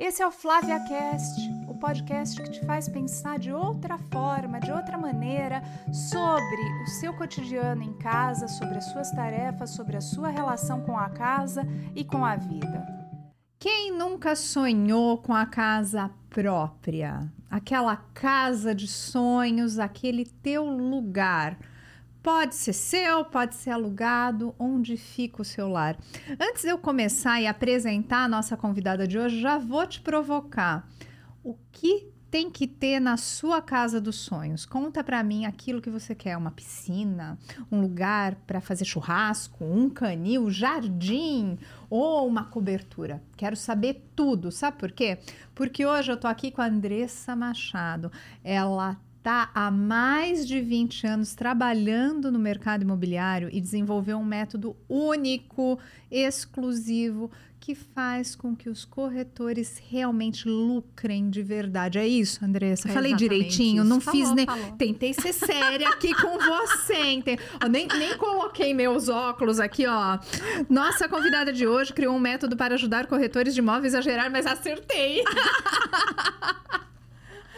Esse é o Flávia Cast, o podcast que te faz pensar de outra forma, de outra maneira, sobre o seu cotidiano em casa, sobre as suas tarefas, sobre a sua relação com a casa e com a vida. Quem nunca sonhou com a casa própria? Aquela casa de sonhos, aquele teu lugar Pode ser seu, pode ser alugado, onde fica o seu lar. Antes de eu começar e apresentar a nossa convidada de hoje, já vou te provocar. O que tem que ter na sua casa dos sonhos? Conta para mim aquilo que você quer: uma piscina, um lugar para fazer churrasco, um canil, jardim ou uma cobertura. Quero saber tudo. Sabe por quê? Porque hoje eu tô aqui com a Andressa Machado. Ela está há mais de 20 anos trabalhando no mercado imobiliário e desenvolveu um método único, exclusivo, que faz com que os corretores realmente lucrem de verdade. É isso, Andressa? É Falei direitinho, isso. não falou, fiz nem. Falou. Tentei ser séria aqui com você. Nem, nem coloquei meus óculos aqui, ó. Nossa convidada de hoje criou um método para ajudar corretores de imóveis a gerar, mas acertei.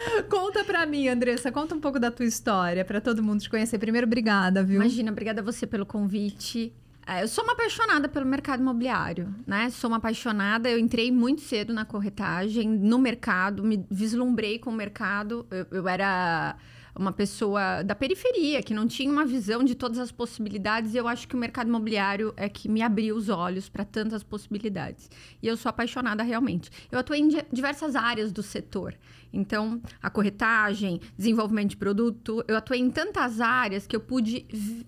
Conta pra mim, Andressa, conta um pouco da tua história, para todo mundo te conhecer. Primeiro, obrigada, viu? Imagina, obrigada a você pelo convite. É, eu sou uma apaixonada pelo mercado imobiliário, né? Sou uma apaixonada. Eu entrei muito cedo na corretagem, no mercado, me vislumbrei com o mercado. Eu, eu era uma pessoa da periferia, que não tinha uma visão de todas as possibilidades. E eu acho que o mercado imobiliário é que me abriu os olhos para tantas possibilidades. E eu sou apaixonada realmente. Eu atuei em diversas áreas do setor. Então, a corretagem, desenvolvimento de produto, eu atuei em tantas áreas que eu pude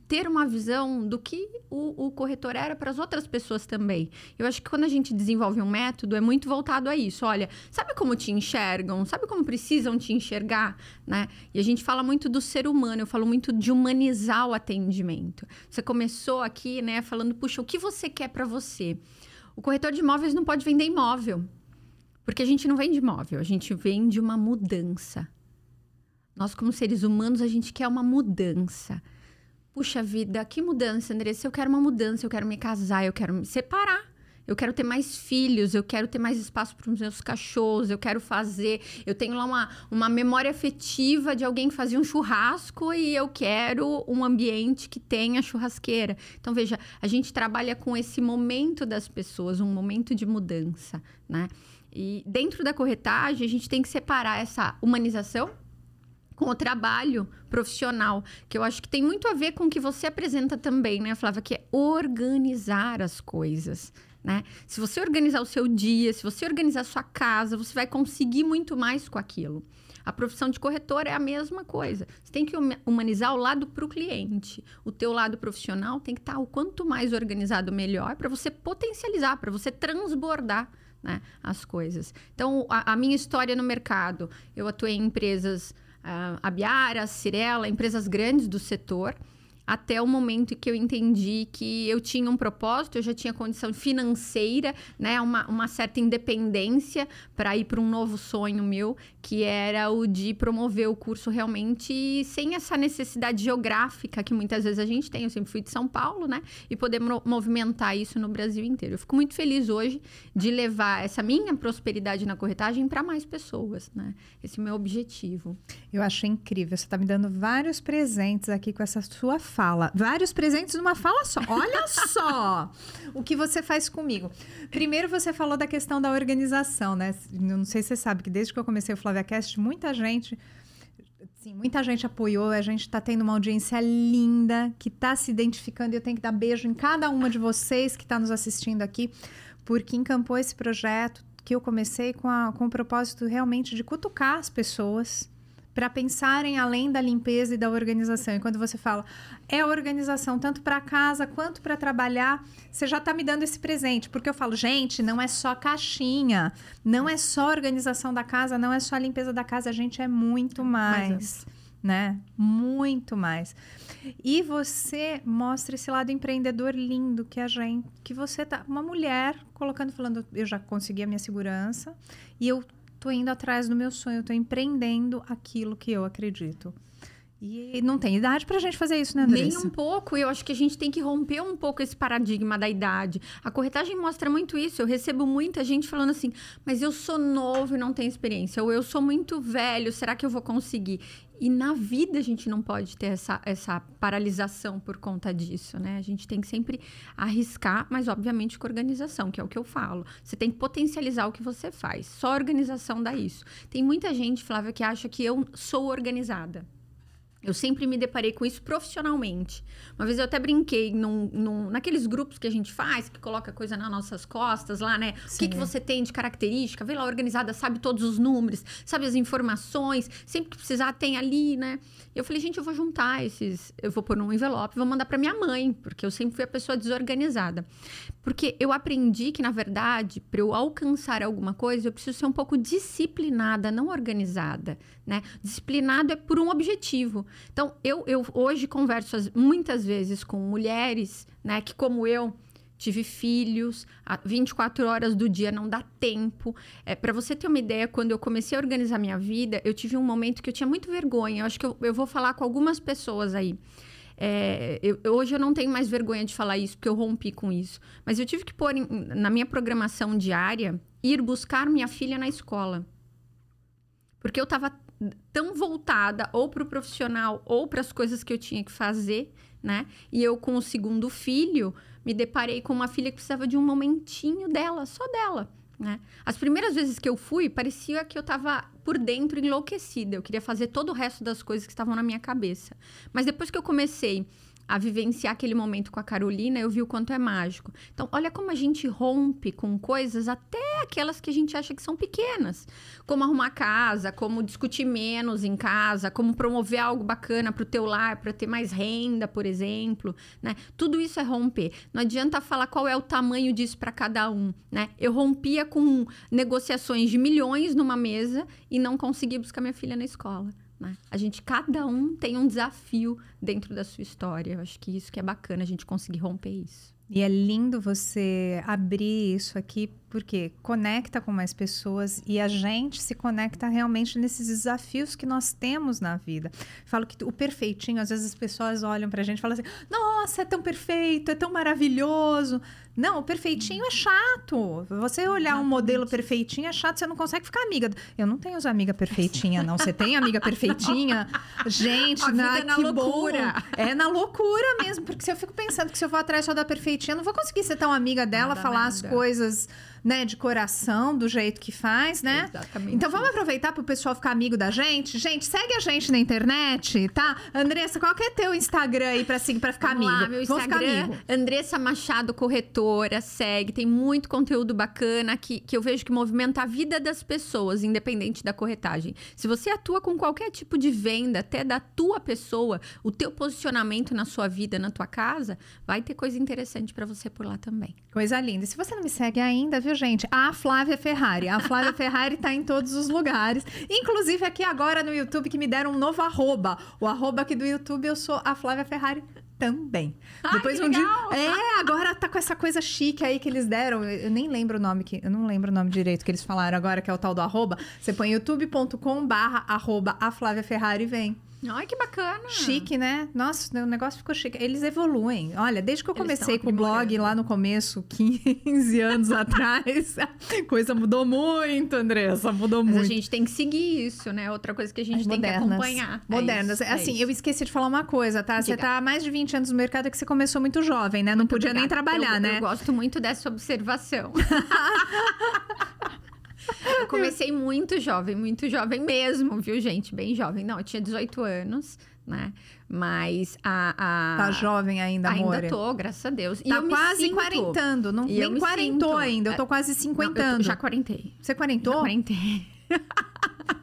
ter uma visão do que o, o corretor era para as outras pessoas também. Eu acho que quando a gente desenvolve um método, é muito voltado a isso. Olha, sabe como te enxergam? Sabe como precisam te enxergar? Né? E a gente fala muito do ser humano, eu falo muito de humanizar o atendimento. Você começou aqui, né, falando, puxa, o que você quer para você? O corretor de imóveis não pode vender imóvel. Porque a gente não vende imóvel, a gente vende uma mudança. Nós, como seres humanos, a gente quer uma mudança. Puxa vida, que mudança, Andressa? Eu quero uma mudança, eu quero me casar, eu quero me separar. Eu quero ter mais filhos, eu quero ter mais espaço para os meus cachorros, eu quero fazer. Eu tenho lá uma, uma memória afetiva de alguém que fazia um churrasco e eu quero um ambiente que tenha churrasqueira. Então, veja, a gente trabalha com esse momento das pessoas, um momento de mudança, né? E dentro da corretagem, a gente tem que separar essa humanização com o trabalho profissional, que eu acho que tem muito a ver com o que você apresenta também, né, Flávia, que é organizar as coisas. Né? Se você organizar o seu dia, se você organizar a sua casa, você vai conseguir muito mais com aquilo. A profissão de corretor é a mesma coisa. Você tem que humanizar o lado para o cliente. O teu lado profissional tem que estar o quanto mais organizado, melhor, para você potencializar, para você transbordar né, as coisas. Então, a, a, minha história no mercado, eu atuei em empresas, uh, Abiara, Cirela, empresas grandes do setor, até o momento que eu entendi que eu tinha um propósito, eu já tinha condição financeira, né, uma, uma certa independência para ir para um novo sonho meu, que era o de promover o curso realmente sem essa necessidade geográfica que muitas vezes a gente tem. Eu sempre fui de São Paulo, né, e poder movimentar isso no Brasil inteiro. Eu fico muito feliz hoje de levar essa minha prosperidade na corretagem para mais pessoas, né? Esse é o meu objetivo. Eu acho incrível. Você está me dando vários presentes aqui com essa sua fala. Vários presentes numa fala só. Olha só o que você faz comigo. Primeiro, você falou da questão da organização, né? Não sei se você sabe que desde que eu comecei o FlaviaCast, muita gente. Sim, muita gente apoiou, a gente está tendo uma audiência linda, que está se identificando, e eu tenho que dar beijo em cada uma de vocês que está nos assistindo aqui, porque encampou esse projeto que eu comecei com, a, com o propósito realmente de cutucar as pessoas, para pensarem além da limpeza e da organização. E quando você fala é organização tanto para casa quanto para trabalhar, você já está me dando esse presente, porque eu falo, gente, não é só caixinha, não é só organização da casa, não é só a limpeza da casa, a gente é muito mais. né? Muito mais. E você mostra esse lado empreendedor lindo que a gente, que você tá, uma mulher colocando falando, eu já consegui a minha segurança e eu tô indo atrás do meu sonho, eu tô empreendendo aquilo que eu acredito. E não tem idade pra gente fazer isso, né, Andressa? Nem um pouco. Eu acho que a gente tem que romper um pouco esse paradigma da idade. A corretagem mostra muito isso. Eu recebo muita gente falando assim, mas eu sou novo e não tenho experiência. Ou eu sou muito velho, será que eu vou conseguir? E na vida a gente não pode ter essa, essa paralisação por conta disso, né? A gente tem que sempre arriscar, mas obviamente com organização, que é o que eu falo. Você tem que potencializar o que você faz. Só organização dá isso. Tem muita gente, Flávia, que acha que eu sou organizada. Eu sempre me deparei com isso profissionalmente. Uma vez eu até brinquei num, num, naqueles grupos que a gente faz, que coloca coisa nas nossas costas lá, né? Sim. O que, que você tem de característica? Vê lá organizada, sabe todos os números, sabe as informações, sempre que precisar tem ali, né? Eu falei, gente, eu vou juntar esses, eu vou pôr num envelope, vou mandar para minha mãe, porque eu sempre fui a pessoa desorganizada. Porque eu aprendi que, na verdade, para eu alcançar alguma coisa, eu preciso ser um pouco disciplinada, não organizada, né? Disciplinado é por um objetivo. Então, eu, eu hoje converso muitas vezes com mulheres, né, que como eu tive filhos, 24 horas do dia não dá tempo. É, para você ter uma ideia, quando eu comecei a organizar minha vida, eu tive um momento que eu tinha muito vergonha. Eu acho que eu, eu vou falar com algumas pessoas aí. É, eu, hoje eu não tenho mais vergonha de falar isso, porque eu rompi com isso. Mas eu tive que pôr em, na minha programação diária ir buscar minha filha na escola. Porque eu estava tão voltada ou para o profissional ou para as coisas que eu tinha que fazer, né? E eu, com o segundo filho, me deparei com uma filha que precisava de um momentinho dela, só dela. Né? As primeiras vezes que eu fui, parecia que eu estava por dentro enlouquecida. Eu queria fazer todo o resto das coisas que estavam na minha cabeça. Mas depois que eu comecei a vivenciar aquele momento com a Carolina, eu vi o quanto é mágico. Então, olha como a gente rompe com coisas, até aquelas que a gente acha que são pequenas, como arrumar casa, como discutir menos em casa, como promover algo bacana para o teu lar, para ter mais renda, por exemplo, né? Tudo isso é romper. Não adianta falar qual é o tamanho disso para cada um, né? Eu rompia com negociações de milhões numa mesa e não conseguia buscar minha filha na escola. Né? A gente, cada um tem um desafio dentro da sua história. Eu acho que isso que é bacana, a gente conseguir romper isso. E é lindo você abrir isso aqui, porque conecta com mais pessoas e a gente se conecta realmente nesses desafios que nós temos na vida. Falo que o perfeitinho, às vezes as pessoas olham pra gente e falam assim: nossa, é tão perfeito, é tão maravilhoso. Não, o perfeitinho é chato. Você olhar um modelo perfeitinho é chato, você não consegue ficar amiga. Eu não tenho amiga perfeitinha, não. Você tem amiga perfeitinha? Gente, a na, é na loucura. Bom. É na loucura mesmo, porque se eu fico pensando que se eu vou atrás só da perfeitinha, eu não vou conseguir ser tão amiga dela, nada, falar nada. as coisas né, de coração, do jeito que faz, né? Exatamente. Então vamos aproveitar para o pessoal ficar amigo da gente. Gente, segue a gente na internet, tá? Andressa, qual que é teu Instagram aí para assim, para ficar vamos amigo? Lá, meu Instagram, Andressa Machado Corretora, segue, tem muito conteúdo bacana que, que eu vejo que movimenta a vida das pessoas, independente da corretagem. Se você atua com qualquer tipo de venda, até da tua pessoa, o teu posicionamento na sua vida, na tua casa, vai ter coisa interessante para você por lá também. Coisa linda. E se você não me segue ainda, viu, gente? A Flávia Ferrari. A Flávia Ferrari tá em todos os lugares. Inclusive aqui agora no YouTube que me deram um novo arroba. O arroba aqui do YouTube eu sou a Flávia Ferrari também. Ai, Depois um legal. dia. É, agora tá com essa coisa chique aí que eles deram. Eu nem lembro o nome que. Eu não lembro o nome direito que eles falaram agora, que é o tal do arroba. Você põe youtube.com barra arroba a Flávia Ferrari vem. Ai, que bacana. Chique, né? Nossa, o negócio ficou chique. Eles evoluem. Olha, desde que eu comecei com o blog lá no começo, 15 anos atrás, a coisa mudou muito, Andressa. Mudou Mas muito. a gente tem que seguir isso, né? Outra coisa que a gente As tem modernas, que acompanhar. É modernas. É, é assim, eu esqueci de falar uma coisa, tá? Diga. Você tá há mais de 20 anos no mercado é que você começou muito jovem, né? Não muito podia obrigada. nem trabalhar, eu, né? Eu gosto muito dessa observação. Eu comecei muito jovem, muito jovem mesmo, viu, gente? Bem jovem. Não, eu tinha 18 anos né? Mas a, a... Tá jovem ainda, amor. Ainda tô, graças a Deus. E tá quase sinto... quarentando. Não, e nem quarentou sinto... ainda. Eu tô quase cinquentando. Não, já quarentei. Você quarentou? Já quarentei.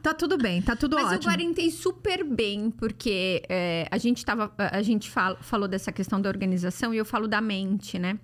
tá tudo bem, tá tudo Mas ótimo. Mas eu quarentei super bem, porque é, a gente tava. A gente fala, falou dessa questão da organização e eu falo da mente, né?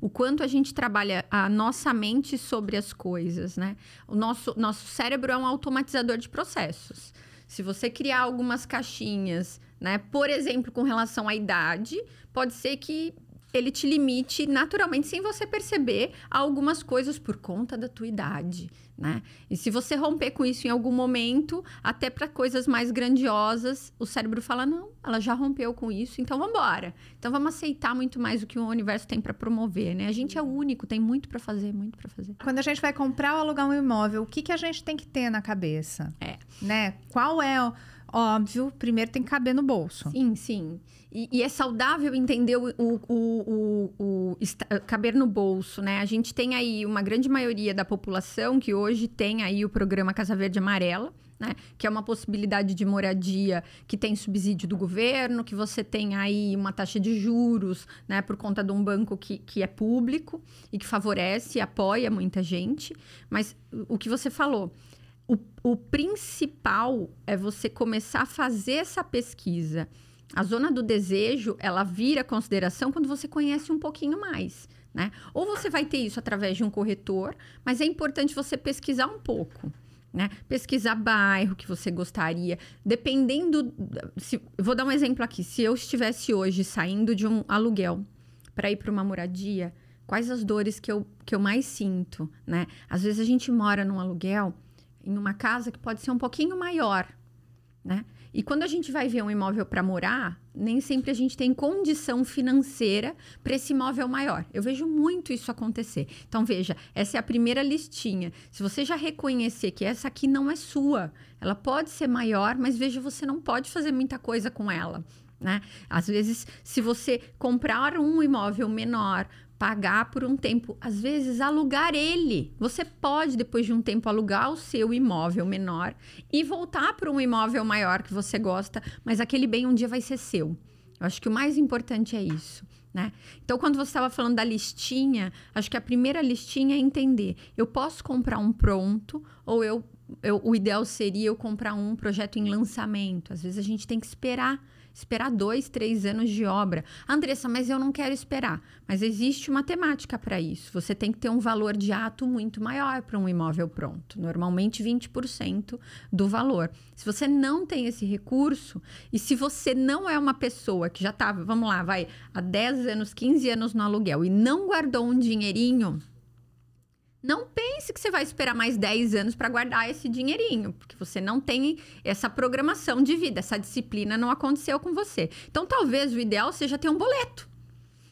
O quanto a gente trabalha a nossa mente sobre as coisas, né? O nosso, nosso cérebro é um automatizador de processos. Se você criar algumas caixinhas, né? Por exemplo, com relação à idade, pode ser que ele te limite naturalmente sem você perceber algumas coisas por conta da tua idade, né? E se você romper com isso em algum momento, até para coisas mais grandiosas, o cérebro fala não, ela já rompeu com isso, então vamos embora. Então vamos aceitar muito mais o que o universo tem para promover, né? A gente é único, tem muito para fazer, muito para fazer. Quando a gente vai comprar ou alugar um imóvel, o que que a gente tem que ter na cabeça? É, né? Qual é o óbvio, primeiro tem que caber no bolso. Sim, sim. E, e é saudável entender o, o, o, o, caber no bolso, né? A gente tem aí uma grande maioria da população que hoje tem aí o programa Casa Verde Amarela, né? Que é uma possibilidade de moradia que tem subsídio do governo, que você tem aí uma taxa de juros, né? Por conta de um banco que, que é público e que favorece e apoia muita gente. Mas o que você falou, o, o principal é você começar a fazer essa pesquisa a zona do desejo, ela vira consideração quando você conhece um pouquinho mais, né? Ou você vai ter isso através de um corretor, mas é importante você pesquisar um pouco. Né? Pesquisar bairro que você gostaria, dependendo. Se, vou dar um exemplo aqui. Se eu estivesse hoje saindo de um aluguel para ir para uma moradia, quais as dores que eu, que eu mais sinto, né? Às vezes a gente mora num aluguel em uma casa que pode ser um pouquinho maior, né? E quando a gente vai ver um imóvel para morar, nem sempre a gente tem condição financeira para esse imóvel maior. Eu vejo muito isso acontecer. Então, veja, essa é a primeira listinha. Se você já reconhecer que essa aqui não é sua, ela pode ser maior, mas veja, você não pode fazer muita coisa com ela. Né? Às vezes, se você comprar um imóvel menor pagar por um tempo, às vezes alugar ele. Você pode depois de um tempo alugar o seu imóvel menor e voltar para um imóvel maior que você gosta, mas aquele bem um dia vai ser seu. Eu acho que o mais importante é isso. Né? Então, quando você estava falando da listinha, acho que a primeira listinha é entender: eu posso comprar um pronto ou eu, eu o ideal seria eu comprar um projeto em lançamento. Às vezes a gente tem que esperar esperar dois, três anos de obra. Andressa, mas eu não quero esperar. Mas existe uma temática para isso. Você tem que ter um valor de ato muito maior para um imóvel pronto. Normalmente 20% do valor. Se você não tem esse recurso, e se você não é uma pessoa que já estava, vamos lá, vai, há 10 anos, 15 anos no aluguel e não guardou um dinheirinho não pense que você vai esperar mais 10 anos para guardar esse dinheirinho, porque você não tem essa programação de vida, essa disciplina não aconteceu com você. Então, talvez o ideal seja ter um boleto.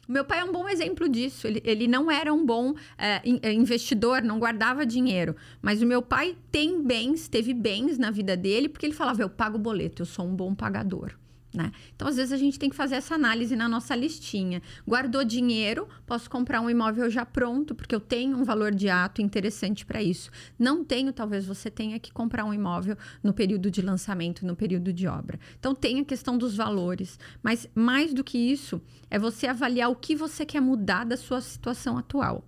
Meu pai é um bom exemplo disso. Ele, ele não era um bom é investidor, não guardava dinheiro. Mas o meu pai tem bens, teve bens na vida dele, porque ele falava: eu pago boleto, eu sou um bom pagador. Né? Então, às vezes, a gente tem que fazer essa análise na nossa listinha. Guardou dinheiro, posso comprar um imóvel já pronto, porque eu tenho um valor de ato interessante para isso. Não tenho, talvez você tenha que comprar um imóvel no período de lançamento, no período de obra. Então, tem a questão dos valores. Mas, mais do que isso, é você avaliar o que você quer mudar da sua situação atual.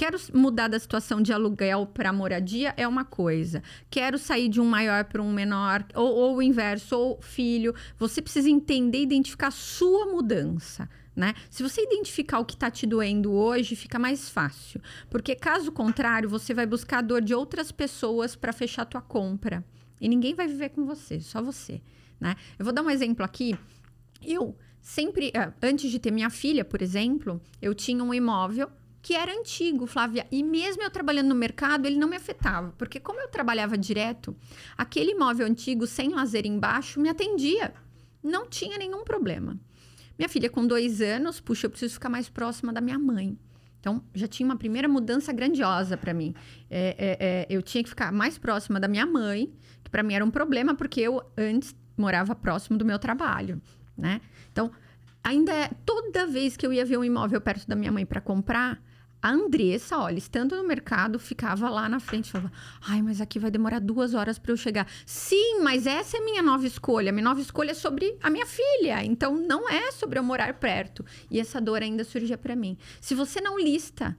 Quero mudar da situação de aluguel para moradia é uma coisa. Quero sair de um maior para um menor, ou, ou o inverso, ou filho. Você precisa entender e identificar a sua mudança. Né? Se você identificar o que está te doendo hoje, fica mais fácil. Porque caso contrário, você vai buscar a dor de outras pessoas para fechar a tua compra. E ninguém vai viver com você, só você. Né? Eu vou dar um exemplo aqui. Eu sempre, ah, antes de ter minha filha, por exemplo, eu tinha um imóvel que era antigo, Flávia. E mesmo eu trabalhando no mercado, ele não me afetava. Porque como eu trabalhava direto, aquele imóvel antigo, sem lazer embaixo, me atendia. Não tinha nenhum problema. Minha filha com dois anos, puxa, eu preciso ficar mais próxima da minha mãe. Então, já tinha uma primeira mudança grandiosa para mim. É, é, é, eu tinha que ficar mais próxima da minha mãe, que para mim era um problema, porque eu antes morava próximo do meu trabalho, né? Então, ainda é, toda vez que eu ia ver um imóvel perto da minha mãe para comprar, a Andressa, olha, estando no mercado, ficava lá na frente, falava: ai, mas aqui vai demorar duas horas para eu chegar. Sim, mas essa é minha nova escolha. Minha nova escolha é sobre a minha filha. Então, não é sobre eu morar perto. E essa dor ainda surgia para mim. Se você não lista,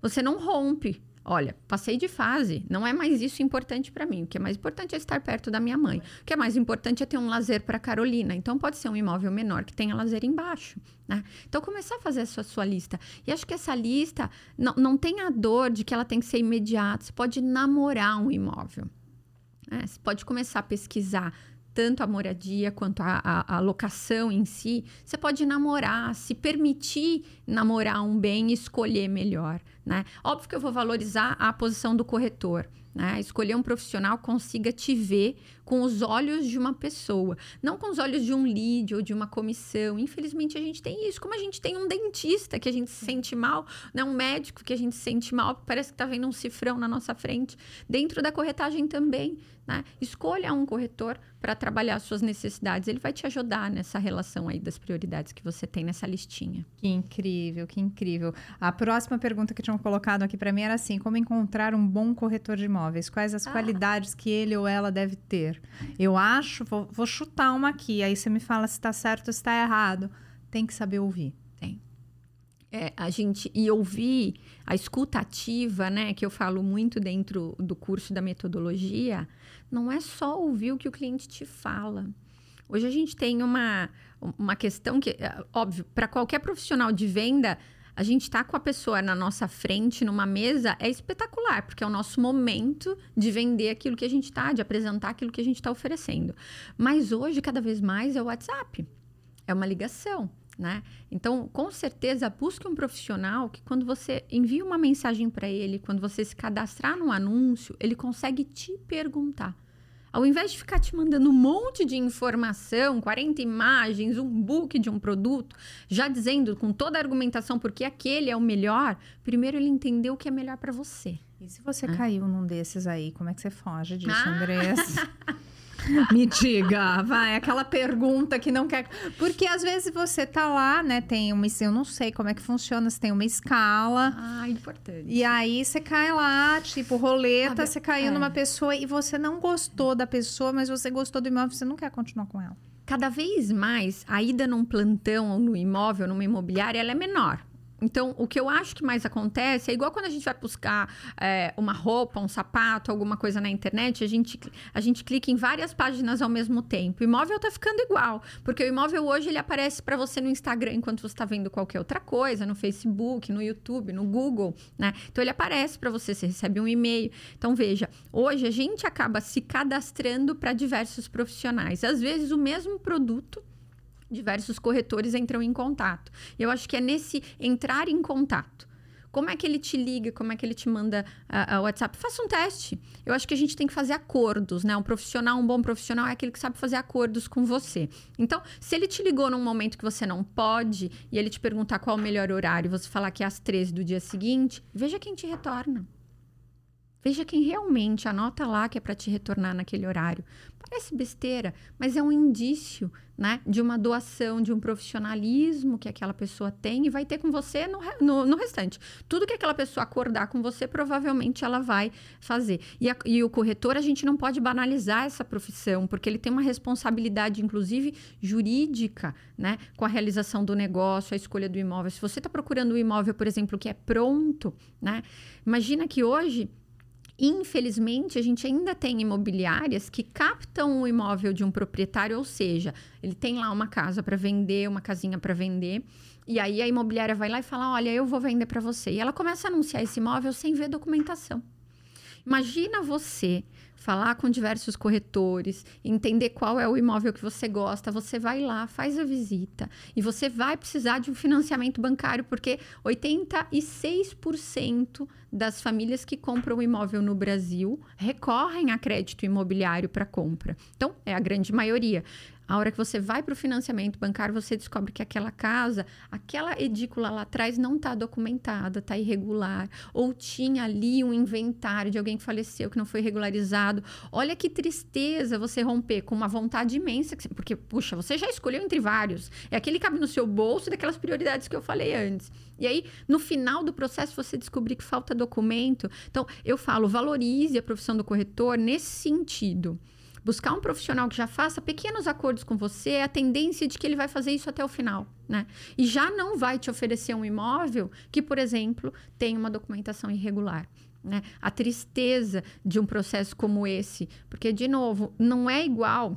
você não rompe Olha, passei de fase, não é mais isso importante para mim. O que é mais importante é estar perto da minha mãe. O que é mais importante é ter um lazer para Carolina. Então pode ser um imóvel menor que tenha lazer embaixo, né? Então começar a fazer a sua, lista. E acho que essa lista não, não tem a dor de que ela tem que ser imediata. Você pode namorar um imóvel. Né? Você pode começar a pesquisar tanto a moradia quanto a, a, a, locação em si, você pode namorar, se permitir namorar um bem e escolher melhor. Né? Óbvio que eu vou valorizar a posição do corretor. Né? Escolher um profissional consiga te ver com os olhos de uma pessoa, não com os olhos de um lead ou de uma comissão. Infelizmente, a gente tem isso. Como a gente tem um dentista que a gente se sente mal, né? um médico que a gente se sente mal, parece que está vendo um cifrão na nossa frente. Dentro da corretagem também. Né? Escolha um corretor para trabalhar as suas necessidades. Ele vai te ajudar nessa relação aí das prioridades que você tem nessa listinha. Que incrível, que incrível. A próxima pergunta que tinham colocado aqui para mim era assim: como encontrar um bom corretor de imóveis? Quais as ah. qualidades que ele ou ela deve ter? Eu acho, vou, vou chutar uma aqui, aí você me fala se está certo ou se está errado. Tem que saber ouvir. Tem. É, a gente e ouvir a escuta ativa, né, que eu falo muito dentro do curso da metodologia, não é só ouvir o que o cliente te fala. Hoje a gente tem uma, uma questão que, é, óbvio, para qualquer profissional de venda, a gente tá com a pessoa na nossa frente, numa mesa, é espetacular, porque é o nosso momento de vender aquilo que a gente está, de apresentar aquilo que a gente está oferecendo. Mas hoje, cada vez mais, é o WhatsApp. É uma ligação. Né? Então, com certeza, busque um profissional que, quando você envia uma mensagem para ele, quando você se cadastrar no anúncio, ele consegue te perguntar. Ao invés de ficar te mandando um monte de informação, 40 imagens, um book de um produto, já dizendo com toda a argumentação porque aquele é o melhor, primeiro ele entendeu o que é melhor para você. E se você ah. caiu num desses aí, como é que você foge disso, ah. Andressa? Me diga, vai, aquela pergunta que não quer. Porque às vezes você tá lá, né? Tem uma. Eu não sei como é que funciona, se tem uma escala. Ah, importante. E aí você cai lá, tipo, roleta, você caiu é. numa pessoa e você não gostou da pessoa, mas você gostou do imóvel, você não quer continuar com ela. Cada vez mais, a ida num plantão ou no imóvel, numa imobiliária, ela é menor. Então, o que eu acho que mais acontece é igual quando a gente vai buscar é, uma roupa, um sapato, alguma coisa na internet, a gente, a gente clica em várias páginas ao mesmo tempo. O imóvel tá ficando igual, porque o imóvel hoje ele aparece para você no Instagram enquanto você está vendo qualquer outra coisa, no Facebook, no YouTube, no Google, né? Então ele aparece para você, você recebe um e-mail. Então veja, hoje a gente acaba se cadastrando para diversos profissionais. Às vezes o mesmo produto diversos corretores entram em contato. Eu acho que é nesse entrar em contato. Como é que ele te liga? Como é que ele te manda uh, uh, WhatsApp? Faça um teste. Eu acho que a gente tem que fazer acordos, né? Um profissional, um bom profissional é aquele que sabe fazer acordos com você. Então, se ele te ligou num momento que você não pode e ele te perguntar qual o melhor horário, você falar que é às 13 do dia seguinte, veja quem te retorna. Veja quem realmente anota lá que é para te retornar naquele horário. Parece besteira, mas é um indício né, de uma doação, de um profissionalismo que aquela pessoa tem e vai ter com você no, no, no restante. Tudo que aquela pessoa acordar com você, provavelmente ela vai fazer. E, a, e o corretor, a gente não pode banalizar essa profissão, porque ele tem uma responsabilidade, inclusive jurídica, né, com a realização do negócio, a escolha do imóvel. Se você está procurando um imóvel, por exemplo, que é pronto, né, imagina que hoje Infelizmente, a gente ainda tem imobiliárias que captam o imóvel de um proprietário, ou seja, ele tem lá uma casa para vender, uma casinha para vender, e aí a imobiliária vai lá e fala: Olha, eu vou vender para você. E ela começa a anunciar esse imóvel sem ver documentação. Imagina você falar com diversos corretores, entender qual é o imóvel que você gosta, você vai lá, faz a visita e você vai precisar de um financiamento bancário, porque 86% das famílias que compram um imóvel no Brasil recorrem a crédito imobiliário para compra. Então, é a grande maioria. A hora que você vai para o financiamento bancário, você descobre que aquela casa, aquela edícula lá atrás não está documentada, está irregular, ou tinha ali um inventário de alguém que faleceu que não foi regularizado. Olha que tristeza você romper com uma vontade imensa, porque, puxa, você já escolheu entre vários. É aquele que cabe no seu bolso daquelas prioridades que eu falei antes. E aí, no final do processo, você descobrir que falta documento. Então, eu falo, valorize a profissão do corretor nesse sentido buscar um profissional que já faça pequenos acordos com você, a tendência de que ele vai fazer isso até o final, né? E já não vai te oferecer um imóvel que, por exemplo, tem uma documentação irregular. Né? A tristeza de um processo como esse, porque, de novo, não é igual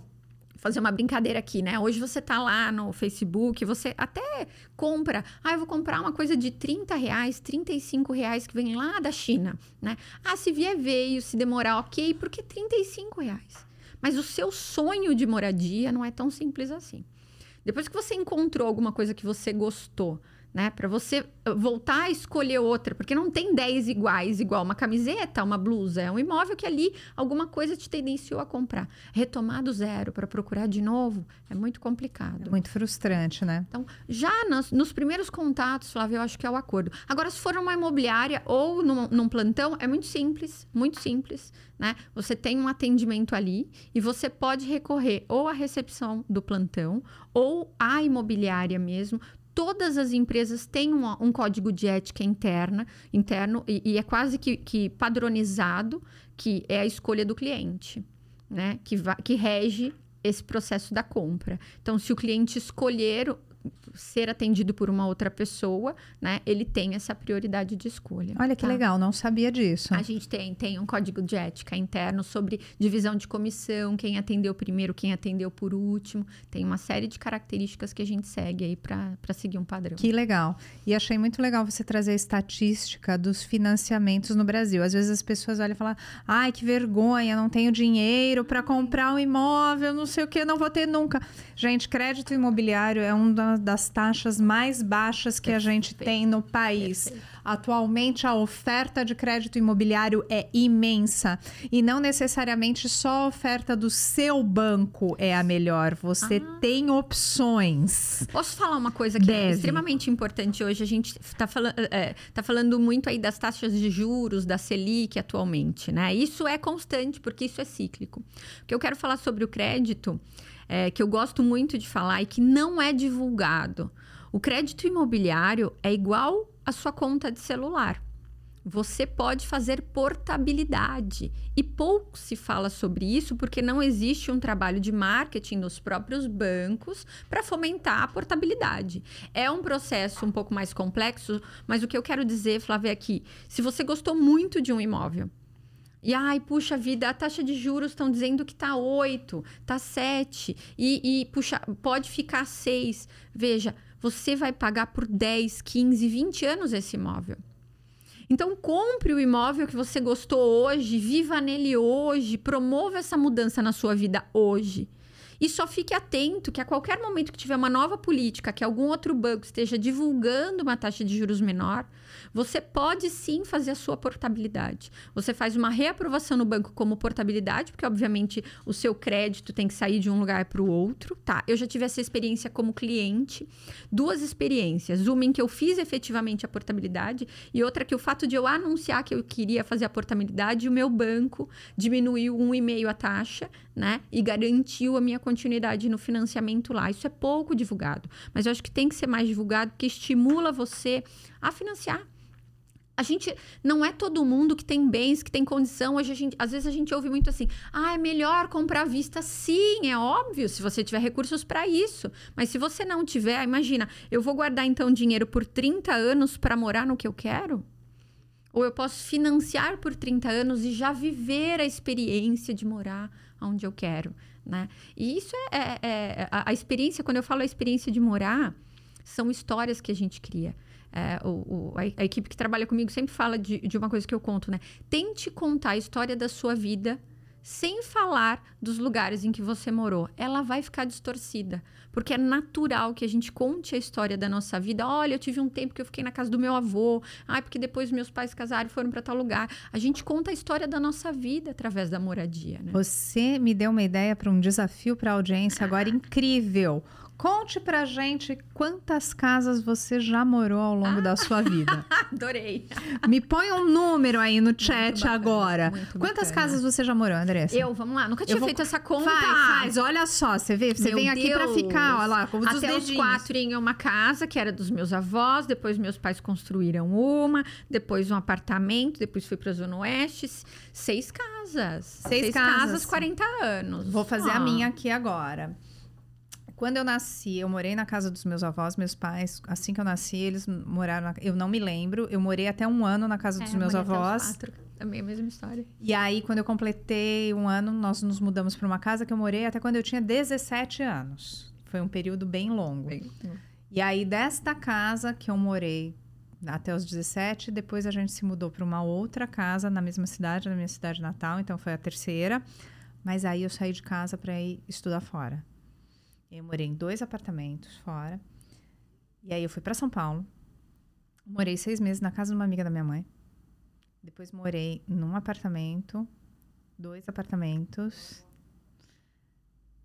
fazer uma brincadeira aqui, né? Hoje você tá lá no Facebook, você até compra, ah, eu vou comprar uma coisa de 30 reais, 35 reais que vem lá da China, né? Ah, se vier veio, se demorar, ok, porque 35 reais. Mas o seu sonho de moradia não é tão simples assim. Depois que você encontrou alguma coisa que você gostou, né? Para você uh, voltar a escolher outra, porque não tem 10 iguais, igual uma camiseta, uma blusa, é um imóvel que ali alguma coisa te tendenciou a comprar. Retomar do zero para procurar de novo é muito complicado. É muito frustrante, né? Então, já nos, nos, primeiros contatos, Flávio, eu acho que é o acordo. Agora, se for numa imobiliária ou num, num plantão, é muito simples, muito simples, né? Você tem um atendimento ali e você pode recorrer ou à recepção do plantão ou à imobiliária mesmo todas as empresas têm um, um código de ética interna, interno e, e é quase que, que, padronizado, que é a escolha do cliente, né? Que, que rege esse processo da compra. Então, se o cliente escolher ser atendido por uma outra pessoa, né? Ele tem essa prioridade de escolha. Olha que tá? legal, não sabia disso. A gente tem, tem um código de ética interno sobre divisão de comissão, quem atendeu primeiro, quem atendeu por último. Tem uma série de características que a gente segue aí para seguir um padrão. Que legal. E achei muito legal você trazer a estatística dos financiamentos no Brasil. Às vezes as pessoas olham e falam: ai, que vergonha, não tenho dinheiro para comprar um imóvel, não sei o que, não vou ter nunca. Gente, crédito imobiliário é uma das taxas mais baixas que Perfeito. a gente tem no país. Perfeito. Atualmente, a oferta de crédito imobiliário é imensa. E não necessariamente só a oferta do seu banco é a melhor. Você ah. tem opções. Posso falar uma coisa que é Deve. é extremamente importante hoje? A gente está fala é, tá falando muito aí das taxas de juros, da Selic atualmente, né? Isso é constante, porque isso é cíclico. O que eu quero falar sobre o crédito é, que eu gosto muito de falar e que não é divulgado. O crédito imobiliário é igual a sua conta de celular. Você pode fazer portabilidade. E pouco se fala sobre isso porque não existe um trabalho de marketing nos próprios bancos para fomentar a portabilidade. É um processo um pouco mais complexo, mas o que eu quero dizer, Flávia, é que se você gostou muito de um imóvel, e ai, puxa vida, a taxa de juros estão dizendo que tá 8, tá 7 e, e puxa, pode ficar 6. Veja, você vai pagar por 10, 15, 20 anos esse imóvel. Então, compre o imóvel que você gostou hoje, viva nele hoje, promova essa mudança na sua vida hoje. E só fique atento que a qualquer momento que tiver uma nova política, que algum outro banco esteja divulgando uma taxa de juros menor, você pode sim fazer a sua portabilidade. Você faz uma reaprovação no banco como portabilidade, porque obviamente o seu crédito tem que sair de um lugar para o outro, tá? Eu já tive essa experiência como cliente, duas experiências, uma em que eu fiz efetivamente a portabilidade e outra que o fato de eu anunciar que eu queria fazer a portabilidade, o meu banco diminuiu um e meio a taxa, né? E garantiu a minha continuidade no financiamento lá. Isso é pouco divulgado, mas eu acho que tem que ser mais divulgado porque estimula você a financiar. A gente não é todo mundo que tem bens, que tem condição. Hoje a gente, às vezes a gente ouve muito assim: "Ah, é melhor comprar à vista". Sim, é óbvio, se você tiver recursos para isso. Mas se você não tiver, imagina, eu vou guardar então dinheiro por 30 anos para morar no que eu quero? Ou eu posso financiar por 30 anos e já viver a experiência de morar onde eu quero, né? E isso é, é, é a, a experiência, quando eu falo a experiência de morar, são histórias que a gente cria. É, o, o, a, a, equipe que trabalha comigo sempre fala de, de uma coisa que eu conto, né? Tente contar a história da sua vida sem falar dos lugares em que você morou. Ela vai ficar distorcida. Porque é natural que a gente conte a história da nossa vida. Olha, eu tive um tempo que eu fiquei na casa do meu avô. Ah, porque depois meus pais casaram e foram para tal lugar. A gente conta a história da nossa vida através da moradia. Né? Você me deu uma ideia para um desafio para a audiência agora incrível. Conte pra gente quantas casas você já morou ao longo ah, da sua vida. Adorei. Me põe um número aí no chat bacana, agora. Quantas bacana. casas você já morou, Andressa? Eu, vamos lá, nunca tinha vou... feito essa conta. Faz, faz, olha só, você vê, você Meu vem aqui para ficar, olha lá, como Até os quatro em uma casa que era dos meus avós, depois meus pais construíram uma, depois um apartamento, depois fui pra Zona Oeste, seis casas. Seis, seis casas, casas, 40 anos. Vou fazer ah. a minha aqui agora. Quando eu nasci, eu morei na casa dos meus avós, meus pais. Assim que eu nasci, eles moraram. Na... Eu não me lembro. Eu morei até um ano na casa é, dos meus avós. Também a mesma história. E aí, quando eu completei um ano, nós nos mudamos para uma casa que eu morei até quando eu tinha 17 anos. Foi um período bem longo. Bem... E aí, desta casa que eu morei até os 17, depois a gente se mudou para uma outra casa na mesma cidade, na minha cidade natal, então foi a terceira. Mas aí eu saí de casa para ir estudar fora. Eu morei em dois apartamentos fora. E aí eu fui para São Paulo. Morei seis meses na casa de uma amiga da minha mãe. Depois morei num apartamento, dois apartamentos.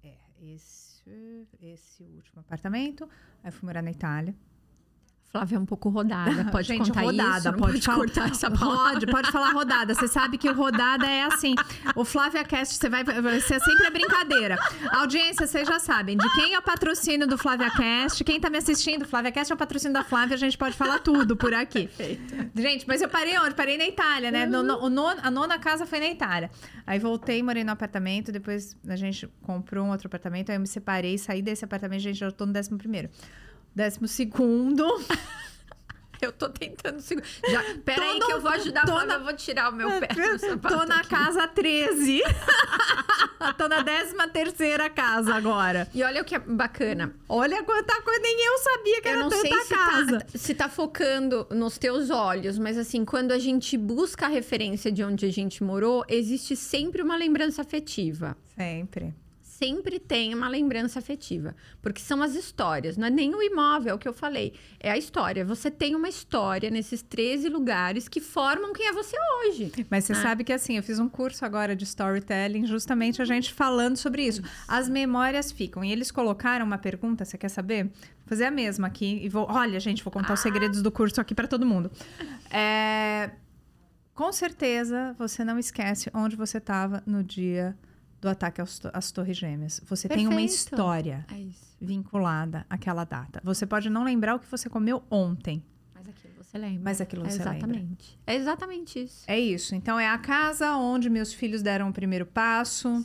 É, esse, esse último apartamento. Aí fui morar na Itália. Flávia é um pouco rodada, pode Gente, contar rodada, isso, pode, pode, falar- cortar essa palavra. Pode, pode falar rodada. Você sabe que o rodada é assim. O Flávia Cast, você vai, vai ser sempre a brincadeira. Audiência, vocês já sabem. De quem é o patrocínio do Flávia Cast? Quem tá me assistindo? Flávia Cast é o patrocínio da Flávia, a gente pode falar tudo por aqui. Gente, mas eu parei onde? Parei na Itália, né? No- no- a nona casa foi na Itália. Aí voltei, morei no apartamento, depois a gente comprou um outro apartamento, aí eu me separei, saí desse apartamento, gente, eu tô no décimo primeiro. Décimo segundo. Eu tô tentando segurar. Já, pera aí Tô que no- eu vou ajudar a tô Flávia, na- eu vou tirar o meu pé do sapato Tô na aqui. casa 13. Tô na 13 terceira casa agora. E olha o que é bacana. Olha quanta coisa, nem eu sabia que Eu era não tanta sei se casa. tá, se tá focando nos teus olhos, mas assim, quando a gente busca a referência de onde a gente morou, existe sempre uma lembrança afetiva. Sempre. Sempre tem uma lembrança afetiva. Porque são as histórias, não é nem o imóvel, é o que eu falei. É a história. Você tem uma história nesses 13 lugares que formam quem é você hoje. Mas você Ah. sabe que assim, eu fiz um curso agora de storytelling, justamente a gente falando sobre isso. As memórias ficam. E eles colocaram uma pergunta, você quer saber? Vou fazer a mesma aqui e vou. Olha, gente, vou contar os segredos do curso aqui para todo mundo. É, Com certeza você não esquece onde você estava no dia do ataque to- às Torres Gêmeas. Você tem uma Perfeito. história É vinculada àquela data. Você pode não lembrar o que você comeu ontem. Mas aquilo você lembra. Mas aquilo é você lembra. exatamente. É exatamente isso. É isso. Então, é a casa onde meus filhos deram o primeiro passo.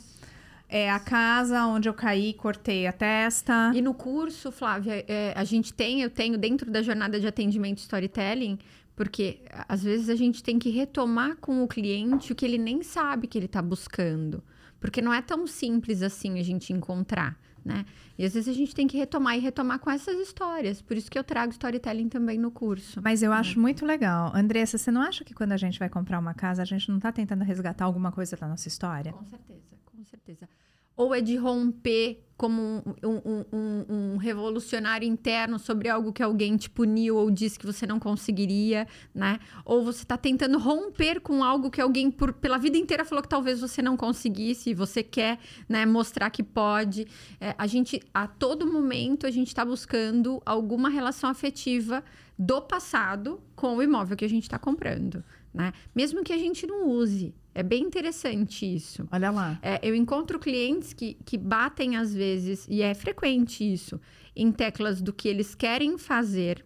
É a casa onde eu caí, cortei a testa. E no curso, Flávia, é, a gente tem, eu tenho dentro da jornada de atendimento storytelling, porque às vezes a gente tem que retomar com o cliente o que ele nem sabe que ele está buscando. Porque não é tão simples assim a gente encontrar, né? E às vezes a gente tem que retomar e retomar com essas histórias. Por isso que eu trago storytelling também no curso. Mas eu acho muito legal. Andressa, você não acha que quando a gente vai comprar uma casa, a gente não tá tentando resgatar alguma coisa da nossa história? Com certeza, com certeza. Ou é de romper como um, um- um- um revolucionário interno sobre algo que alguém te puniu ou disse que você não conseguiria, né? Ou você está tentando romper com algo que alguém por, pela vida inteira falou que talvez você não conseguisse e você quer né, mostrar que pode. É, a gente, a todo momento, a gente está buscando alguma relação afetiva do passado com o imóvel que a gente está comprando, né? Mesmo que a gente não use. É bem interessante isso. Olha lá. É, eu encontro clientes que, que batem às vezes, e é frequente isso, em teclas do que eles querem fazer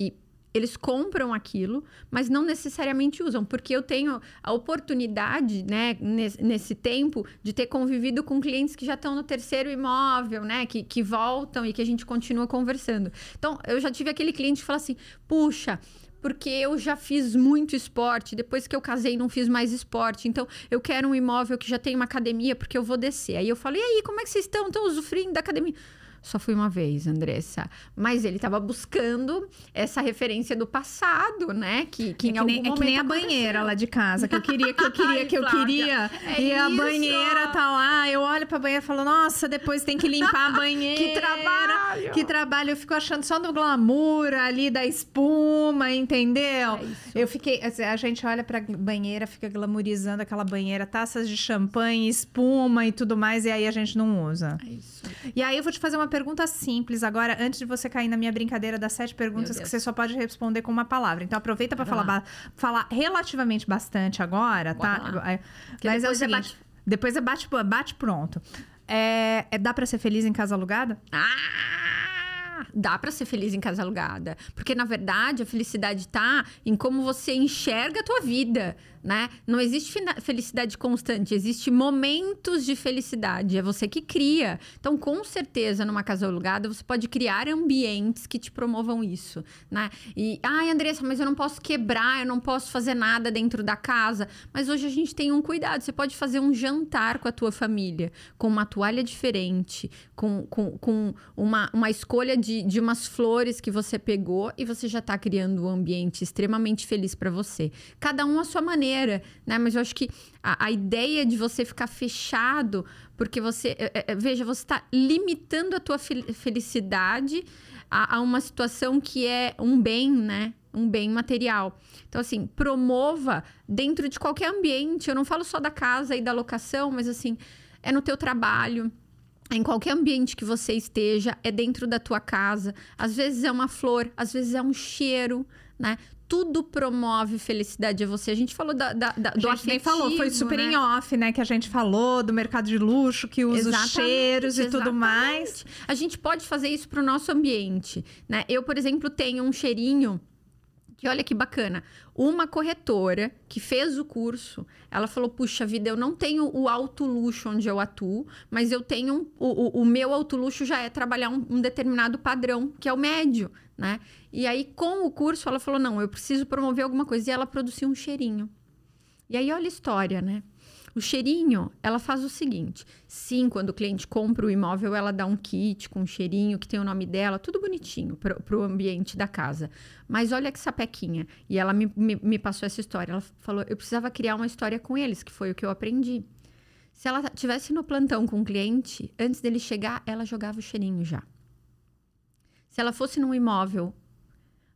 e eles compram aquilo, mas não necessariamente usam, porque eu tenho a oportunidade, né, nesse, nesse tempo, de ter convivido com clientes que já estão no terceiro imóvel, né, que, que voltam e que a gente continua conversando. Então, eu já tive aquele cliente que fala assim: puxa. Porque eu já fiz muito esporte, depois que eu casei não fiz mais esporte. Então, eu quero um imóvel que já tem uma academia, porque eu vou descer. Aí eu falei, e aí, como é que vocês estão? Estão usufruindo da academia? Só fui uma vez, Andressa. Mas ele estava buscando essa referência do passado, né? Que, que É em que, algum nem, é que nem a banheira lá de casa, que eu queria, que eu queria, que eu queria. é e a isso! banheira tá lá, eu olho pra banheira e falo, nossa, depois tem que limpar a banheira. Que trabalho! Que trabalho. Eu fico achando só no glamour ali da espuma, entendeu? É. Eu fiquei. A gente olha pra banheira, fica glamourizando aquela banheira, taças de champanhe, espuma e tudo mais, e aí a gente não usa. É isso. E aí eu vou te fazer uma pergunta simples agora, antes de você cair na minha brincadeira das sete perguntas que você só pode responder com uma palavra. Então aproveita pra Bora falar, ba- falar relativamente bastante agora, Bora tá? lá. É, Mas é o depois é seguinte, bate- depois é bate, bate pronto. É, é- dá pra ser feliz em casa alugada? Ah! Dá pra ser feliz em casa alugada. Porque, na verdade, a felicidade tá em como você enxerga a tua vida, né? Não existe felicidade constante, existe momentos de felicidade. É você que cria. Então, com certeza, numa casa alugada, você pode criar ambientes que te promovam isso, né? E, ai, Andressa, mas eu não posso quebrar, eu não posso fazer nada dentro da casa. Mas hoje a gente tem um cuidado. Você pode fazer um jantar com a tua família, com uma toalha diferente, com, com, com uma, uma escolha de, de umas flores que você pegou e você já está criando um ambiente extremamente feliz para você. Cada um à sua maneira maneira, né? Mas eu acho que a, a ideia de você ficar fechado, porque você. É, é, veja, você está limitando a tua felicidade a, a uma situação que é um bem, né? um bem material. Então, assim, promova dentro de qualquer ambiente. Eu não falo só da casa e da locação, mas assim, é no teu trabalho, em qualquer ambiente que você esteja, é dentro da tua casa. Às vezes é uma flor, às vezes é um cheiro, né? Tudo promove felicidade a você. A gente falou da, da, da do a gente nem falou, foi super né? em off, né? Que a gente falou do mercado de luxo, que usa os cheiros e exatamente. tudo mais. A gente pode fazer isso para o nosso ambiente, né? Eu, por exemplo, tenho um cheirinho que olha que bacana. Uma corretora que fez o curso, ela falou: puxa vida, eu não tenho o alto luxo onde eu atuo, mas eu tenho. Um, o, o, meu alto luxo já é trabalhar um, um determinado padrão, que é o médio, né? E aí, com o curso, ela falou: não, eu preciso promover alguma coisa. E ela produziu um cheirinho. E aí, olha a história, né? O cheirinho, ela faz o seguinte: sim, quando o cliente compra o imóvel, ela dá um kit com um cheirinho que tem o nome dela, tudo bonitinho para o ambiente da casa. Mas olha que sapequinha. E ela me, me, me passou essa história. Ela falou: eu precisava criar uma história com eles, que foi o que eu aprendi. Se ela tivesse no plantão com o cliente, antes dele chegar, ela jogava o cheirinho já. Se ela fosse num imóvel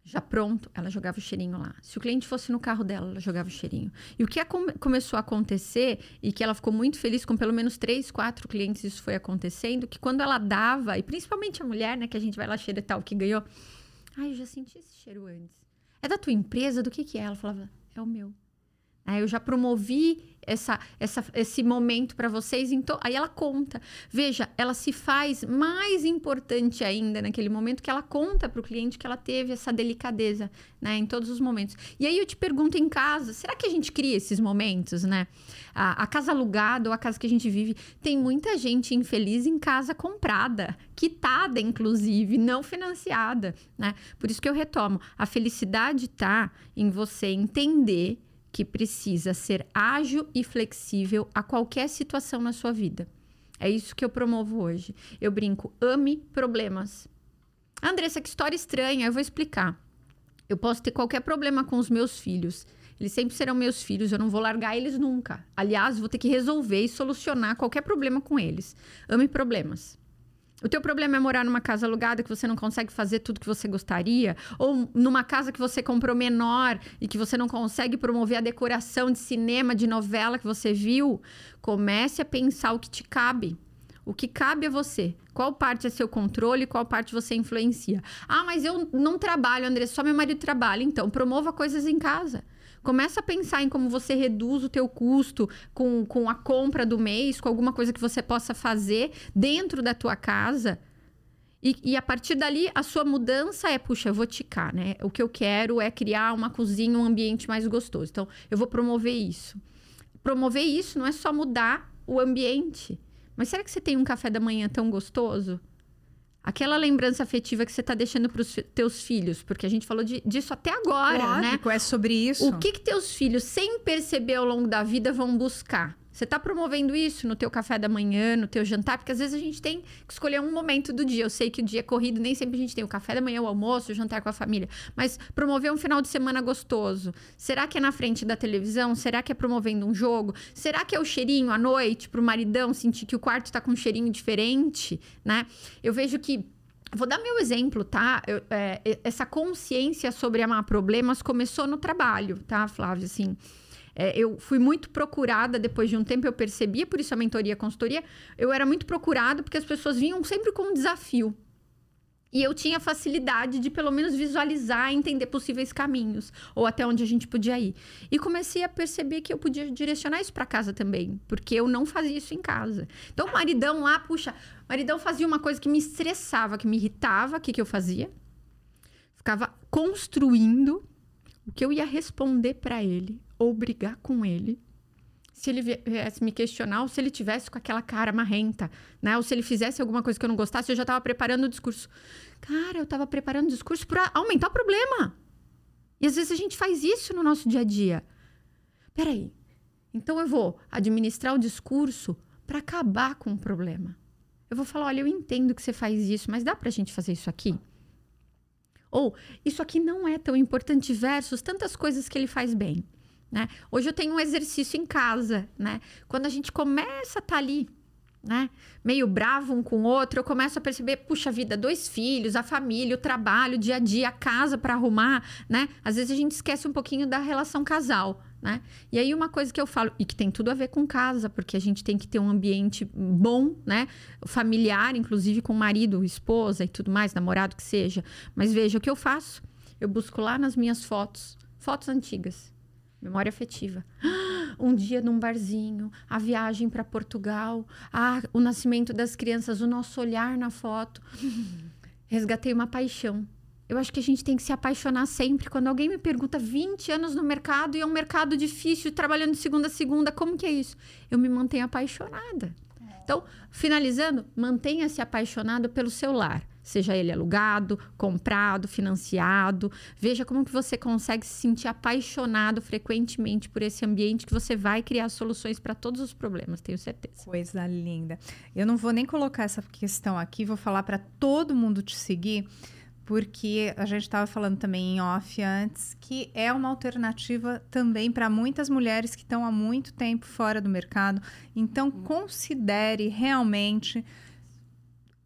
já pronto, ela jogava o cheirinho lá. Se o cliente fosse no carro dela, ela jogava o cheirinho. E o que a, começou a acontecer, e que ela ficou muito feliz com pelo menos três, quatro clientes, isso foi acontecendo, que quando ela dava, e principalmente a mulher, né, que a gente vai lá cheira tal, que ganhou. Ai, eu já senti esse cheiro antes. É da tua empresa? Do que que é? Ela falava, é o meu. Aí eu já promovi essa, essa, esse momento para vocês. Então, aí ela conta. Veja, ela se faz mais importante ainda naquele momento que ela conta para o cliente que ela teve essa delicadeza, né, em todos os momentos. E aí eu te pergunto em casa, será que a gente cria esses momentos, né? A, a casa alugada ou a casa que a gente vive, tem muita gente infeliz em casa comprada, quitada, inclusive, não financiada, né? Por isso que eu retomo, a felicidade está em você entender que precisa ser ágil e flexível a qualquer situação na sua vida. É isso que eu promovo hoje. Eu brinco, ame problemas. Andressa, que história estranha, eu vou explicar. Eu posso ter qualquer problema com os meus filhos. Eles sempre serão meus filhos, eu não vou largar eles nunca. Aliás, vou ter que resolver e solucionar qualquer problema com eles. Ame problemas. O teu problema é morar numa casa alugada que você não consegue fazer tudo que você gostaria, ou numa casa que você comprou menor e que você não consegue promover a decoração de cinema, de novela que você viu. Comece a pensar o que te cabe. O que cabe a você? Qual parte é seu controle, qual parte você influencia? Ah, mas eu não trabalho, André, só meu marido trabalha. Então, promova coisas em casa. Começa a pensar em como você reduz o teu custo com, com a compra do mês, com alguma coisa que você possa fazer dentro da tua casa. E, e, a partir dali, a sua mudança é, puxa, eu vou ticar, né? O que eu quero é criar uma cozinha, um ambiente mais gostoso. Então, eu vou promover isso. Promover isso não é só mudar o ambiente. Mas será que você tem um café da manhã tão gostoso? Aquela lembrança afetiva que você está deixando para os teus filhos, porque a gente falou de, disso até agora, né? Lógico, né? é sobre isso. O que, que teus filhos, sem perceber ao longo da vida, vão buscar? Você está promovendo isso no teu café da manhã, no teu jantar? Porque às vezes a gente tem que escolher um momento do dia. Eu sei que o dia é corrido, nem sempre a gente tem o café da manhã, o almoço, o jantar com a família. Mas promover um final de semana gostoso. Será que é na frente da televisão? Será que é promovendo um jogo? Será que é o cheirinho à noite para o maridão sentir que o quarto está com um cheirinho diferente, né? Eu vejo que Vou dar meu exemplo, tá? Eu, é, essa consciência sobre amar problemas começou no trabalho, tá, Flávio? Assim, é, eu fui muito procurada depois de um tempo, eu percebia, por isso a mentoria, a consultoria, eu era muito procurada porque as pessoas vinham sempre com um desafio. E eu tinha facilidade de pelo menos visualizar entender possíveis caminhos, ou até onde a gente podia ir. E comecei a perceber que eu podia direcionar isso para casa também, porque eu não fazia isso em casa. Então, o maridão lá, puxa, o maridão fazia uma coisa que me estressava, que me irritava, o que, que eu fazia? Ficava construindo o que eu ia responder para ele ou brigar com ele se ele viesse me questionar ou se ele tivesse com aquela cara marrenta, né? Ou se ele fizesse alguma coisa que eu não gostasse, eu já estava preparando o discurso. Cara, eu estava preparando o discurso para aumentar o problema. E às vezes a gente faz isso no nosso dia a dia. Peraí, então eu vou administrar o discurso para acabar com o problema. Eu vou falar, olha, eu entendo que você faz isso, mas dá para a gente fazer isso aqui? Ou, isso aqui não é tão importante versus tantas coisas que ele faz bem. Né? Hoje eu tenho um exercício em casa, né? Quando a gente começa a estar tá ali né? Meio bravo um com o outro, eu começo a perceber, puxa vida, dois filhos, a família, o trabalho, o dia a dia, a casa para arrumar, né? Às vezes a gente esquece um pouquinho da relação casal, né? E aí uma coisa que eu falo, e que tem tudo a ver com casa, porque a gente tem que ter um ambiente bom, né? Familiar, inclusive com marido, esposa e tudo mais, namorado que seja. Mas veja o que eu faço. Eu busco lá nas minhas fotos, fotos antigas, memória afetiva. Um dia num barzinho, a viagem para Portugal, ah, o nascimento das crianças, o nosso olhar na foto. Resgatei uma paixão. Eu acho que a gente tem que se apaixonar sempre. Quando alguém me pergunta 20 anos no mercado e é um mercado difícil, trabalhando de segunda a segunda, como que é isso? Eu me mantenho apaixonada. Então, finalizando, mantenha-se apaixonado pelo seu lar seja ele alugado, comprado, financiado. Veja como que você consegue se sentir apaixonado frequentemente por esse ambiente que você vai criar soluções para todos os problemas, tenho certeza. Coisa linda. Eu não vou nem colocar essa questão aqui, vou falar para todo mundo te seguir, porque a gente estava falando também em off antes que é uma alternativa também para muitas mulheres que estão há muito tempo fora do mercado. Então, considere realmente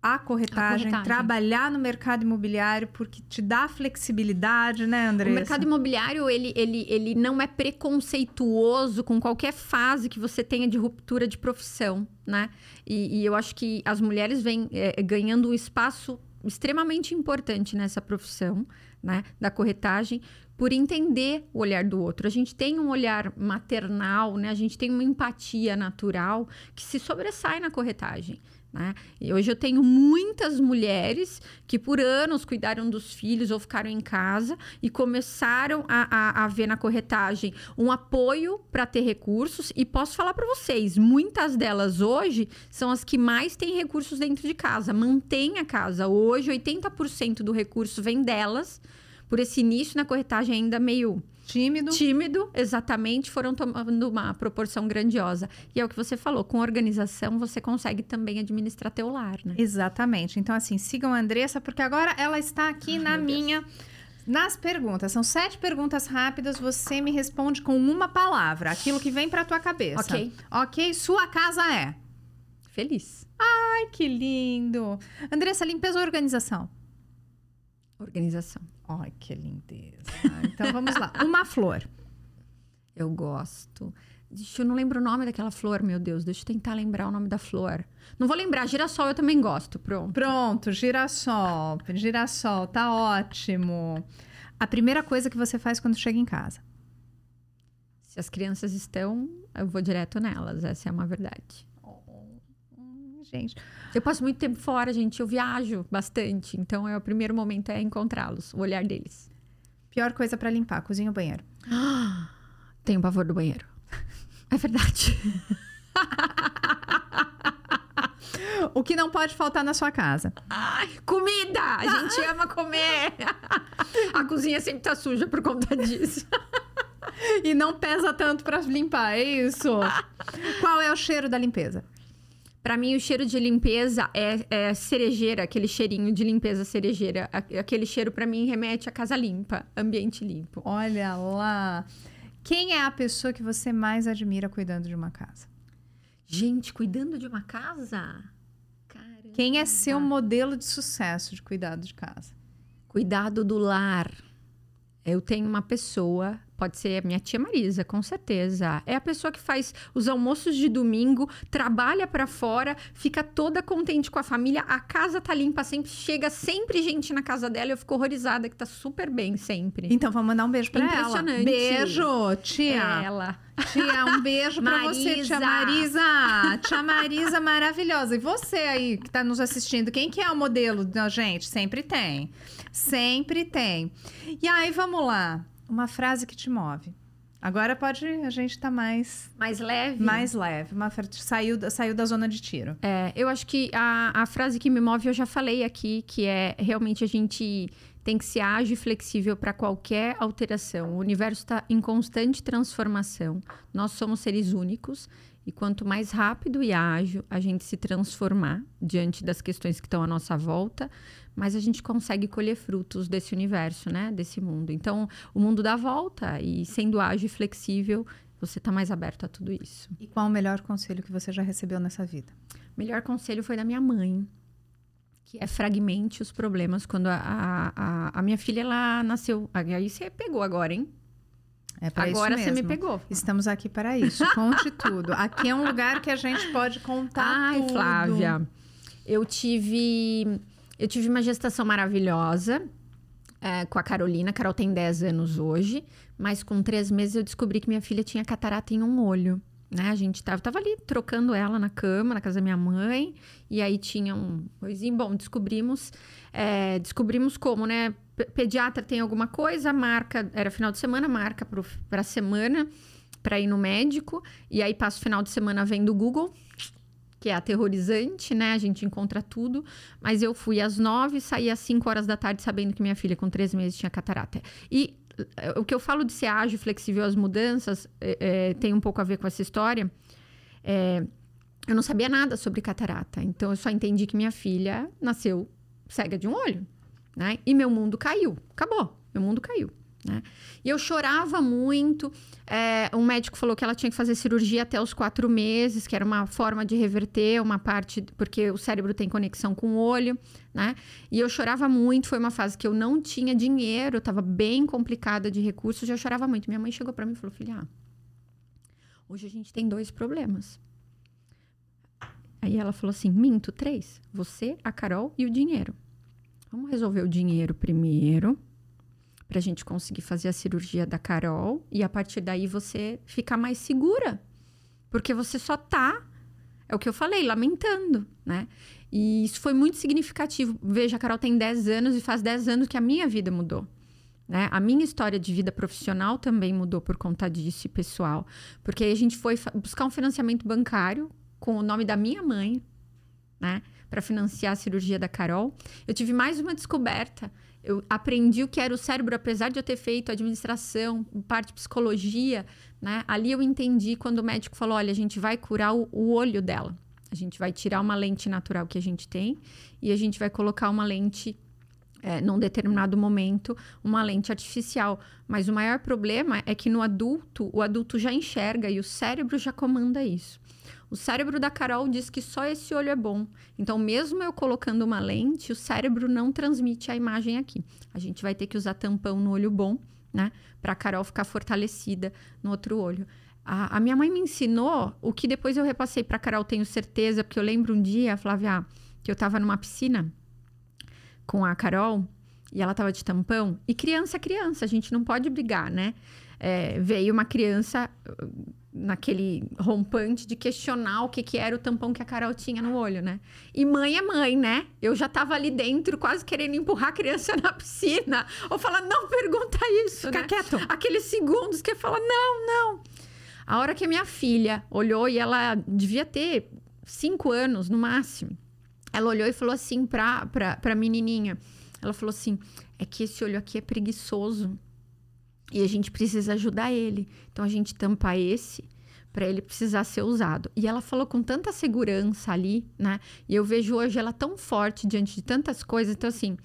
a corretagem, a corretagem, trabalhar no mercado imobiliário, porque te dá flexibilidade, né, André? O mercado imobiliário, ele, ele, ele não é preconceituoso com qualquer fase que você tenha de ruptura de profissão, né? E, e eu acho que as mulheres vêm é, ganhando um espaço extremamente importante nessa profissão, né, da corretagem, por entender o olhar do outro. A gente tem um olhar maternal, né? A gente tem uma empatia natural que se sobressai na corretagem. Né? E hoje eu tenho muitas mulheres que por anos cuidaram dos filhos ou ficaram em casa e começaram a, a, a ver na corretagem um apoio para ter recursos. E posso falar para vocês, muitas delas hoje são as que mais têm recursos dentro de casa, mantém a casa. Hoje, 80% do recurso vem delas, por esse início na corretagem ainda meio Tímido. Tímido, exatamente, foram tomando uma proporção grandiosa. E é o que você falou, com organização você consegue também administrar teu lar, né? Exatamente. Então, assim, sigam a Andressa, porque agora ela está aqui Ai, na minha. Deus. Nas perguntas, são sete perguntas rápidas, você me responde com uma palavra, aquilo que vem para tua cabeça. Ok. Ok? Sua casa é? Feliz. Ai, que lindo. Andressa, limpeza ou organização? Organização. Ai, que lindeza. Então vamos lá. Uma flor. Eu gosto. Deixa eu não lembro o nome daquela flor, meu Deus. Deixa eu tentar lembrar o nome da flor. Não vou lembrar. Girassol eu também gosto. Pronto. Pronto, girassol. Girassol, tá ótimo. A primeira coisa que você faz quando chega em casa? Se as crianças estão, eu vou direto nelas. Essa é uma verdade gente. Eu passo muito tempo fora, gente. Eu viajo bastante. Então, é o primeiro momento é encontrá-los, o olhar deles. Pior coisa para limpar, cozinha ou banheiro? Tenho pavor do banheiro. É verdade. o que não pode faltar na sua casa? Ai, comida! A gente ama comer. A cozinha sempre tá suja por conta disso. e não pesa tanto para limpar, é isso? Qual é o cheiro da limpeza? Para mim, o cheiro de limpeza é, é, cerejeira, aquele cheirinho de limpeza cerejeira. Aquele cheiro, para mim, remete a casa limpa, ambiente limpo. Olha lá. Quem é a pessoa que você mais admira cuidando de uma casa? Gente, cuidando de uma casa? Caramba. Quem é seu modelo de sucesso de cuidado de casa? Cuidado do lar. Eu tenho uma pessoa Pode ser minha tia Marisa, com certeza. É a pessoa que faz os almoços de domingo, trabalha para fora, fica toda contente com a família, a casa tá limpa sempre, chega sempre gente na casa dela, eu fico horrorizada que tá super bem sempre. Então vamos mandar um beijo para ela. Impressionante. Beijo, tia. É ela. Tia, um beijo para você, tia Marisa. Tia Marisa maravilhosa. E você aí que tá nos assistindo, quem que é o modelo da gente? Sempre tem. Sempre tem. E aí, vamos lá. Uma frase que te move. Agora pode a gente estar tá mais mais leve, mais leve. Uma saiu saiu da zona de tiro. É, eu acho que a, a frase que me move eu já falei aqui, que é realmente a gente tem que ser ágil e flexível para qualquer alteração. O universo está em constante transformação. Nós somos seres únicos E quanto mais rápido e ágil a gente se transformar diante das questões que estão à nossa volta, mais a gente consegue colher frutos desse universo, né? Desse mundo. Então, o mundo dá volta e sendo ágil e flexível, você está mais aberto a tudo isso. E qual o melhor conselho que você já recebeu nessa vida? O melhor conselho foi da minha mãe, que é fragmente os problemas. Quando a, a, a minha filha ela nasceu. Aí você pegou agora, hein? É para Agora isso você mesmo. me pegou. Estamos aqui para isso. Conte tudo. Aqui é um lugar que a gente pode contar Ai, tudo. Flávia, eu tive eu tive uma gestação maravilhosa é, com a Carolina. A Carol tem 10 anos hoje, mas com três meses eu descobri que minha filha tinha catarata em um olho. Né? A gente tava, tava ali trocando ela na cama, na casa da minha mãe, e aí tinha um coisinho. Bom, descobrimos, é, descobrimos como, né? P- Pediatra tem alguma coisa, marca, era final de semana, marca para semana para ir no médico, e aí passa o final de semana vendo o Google, que é aterrorizante, né? A gente encontra tudo. Mas eu fui às nove, saí às cinco horas da tarde sabendo que minha filha com três meses tinha catarata. E o que eu falo de ser ágil, flexível às mudanças, eh, eh, tem um pouco a ver com essa história. É, eu não sabia nada sobre catarata. Então, eu só entendi que minha filha nasceu cega de um olho, né? E meu mundo caiu. Acabou. Meu mundo caiu. Né? E eu chorava muito. É, um médico falou que ela tinha que fazer cirurgia até os quatro meses, que era uma forma de reverter uma parte, porque o cérebro tem conexão com o olho, né? E eu chorava muito. Foi uma fase que eu não tinha dinheiro, estava bem complicada de recursos, eu chorava muito. Minha mãe chegou para mim e falou: Filha, hoje a gente tem dois problemas. Aí ela falou assim: Minto, três. Você, a Carol e o dinheiro. Vamos resolver o dinheiro primeiro para a gente conseguir fazer a cirurgia da Carol e a partir daí você ficar mais segura. Porque você só tá, é o que eu falei, lamentando, né? E isso foi muito significativo. Veja, a Carol tem 10 anos e faz 10 anos que a minha vida mudou. Né? A minha história de vida profissional também mudou por conta disso e pessoal. Porque aí a gente foi buscar um financiamento bancário com o nome da minha mãe, né? Para financiar a cirurgia da Carol. Eu tive mais uma descoberta eu aprendi o que era o cérebro, apesar de eu ter feito administração, parte psicologia, né? Ali eu entendi quando o médico falou: olha, a gente vai curar o, o, olho dela. A gente vai tirar uma lente natural que a gente tem e a gente vai colocar uma lente. É, num determinado momento, uma lente artificial. Mas o maior problema é que no adulto, o adulto já enxerga e o cérebro já comanda isso. O cérebro da Carol diz que só esse olho é bom. Então, mesmo eu colocando uma lente, o cérebro não transmite a imagem aqui. A gente vai ter que usar tampão no olho bom, né? Para a Carol ficar fortalecida no outro olho. A, a, minha mãe me ensinou o que depois eu repassei para a Carol, tenho certeza, porque eu lembro um dia, Flávia, que eu estava numa piscina com a Carol e ela estava de tampão. E criança é criança, a gente não pode brigar, né? É, veio uma criança naquele rompante de questionar o que, que era o tampão que a Carol tinha no olho, né? E mãe é mãe, né? Eu já tava ali dentro, quase querendo empurrar a criança na piscina. Ou falar, não pergunta isso, Fica né? quieto. Aqueles segundos que fala, não, não. A hora que a minha filha olhou, e ela devia ter cinco anos no máximo, ela olhou e falou assim pra, pra, pra menininha. Ela falou assim, é que esse olho aqui é preguiçoso. E a gente precisa ajudar ele. Então a gente tampa esse para ele precisar ser usado. E ela falou com tanta segurança ali, né? E eu vejo hoje ela tão forte diante de tantas coisas. Então, assim,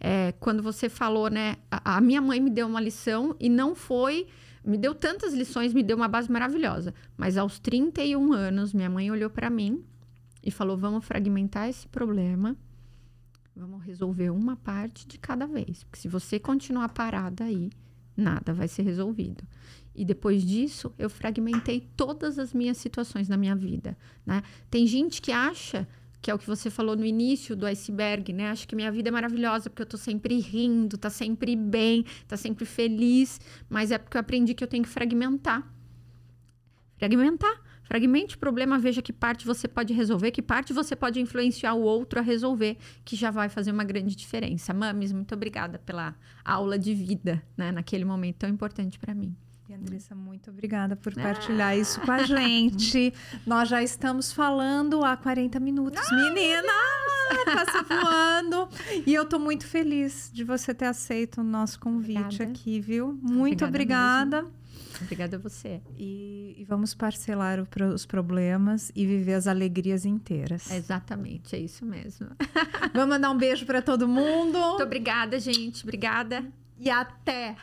é, quando você falou, né? A, a, minha mãe me deu uma lição e não foi. Me deu tantas lições, me deu uma base maravilhosa. Mas aos 31 anos, minha mãe olhou para mim e falou: vamos fragmentar esse problema. Vamos resolver uma parte de cada vez. Porque se você continuar parada aí, nada vai ser resolvido. E depois disso, eu fragmentei todas as minhas situações na minha vida, né? Tem gente que acha que é o que você falou no início do iceberg, né? Acho que minha vida é maravilhosa porque eu tô sempre rindo, tá sempre bem, tá sempre feliz, mas é porque eu aprendi que eu tenho que fragmentar. Fragmentar. Fragmente o problema, veja que parte você pode resolver, que parte você pode influenciar o outro a resolver, que já vai fazer uma grande diferença. Mames, muito obrigada pela aula de vida, né? Naquele momento tão importante para mim. E Andressa, muito obrigada por partilhar ah. isso com a gente. Nós já estamos falando há 40 minutos. Ah, Menina, passa voando. E eu tô muito feliz de você ter aceito o nosso convite obrigada. aqui, viu? Muito obrigada. obrigada. Obrigada a você. E, e vamos parcelar o, os problemas e viver as alegrias inteiras. exatamente, é isso mesmo. vamos mandar um beijo para todo mundo. Muito obrigada, gente. Obrigada. E até!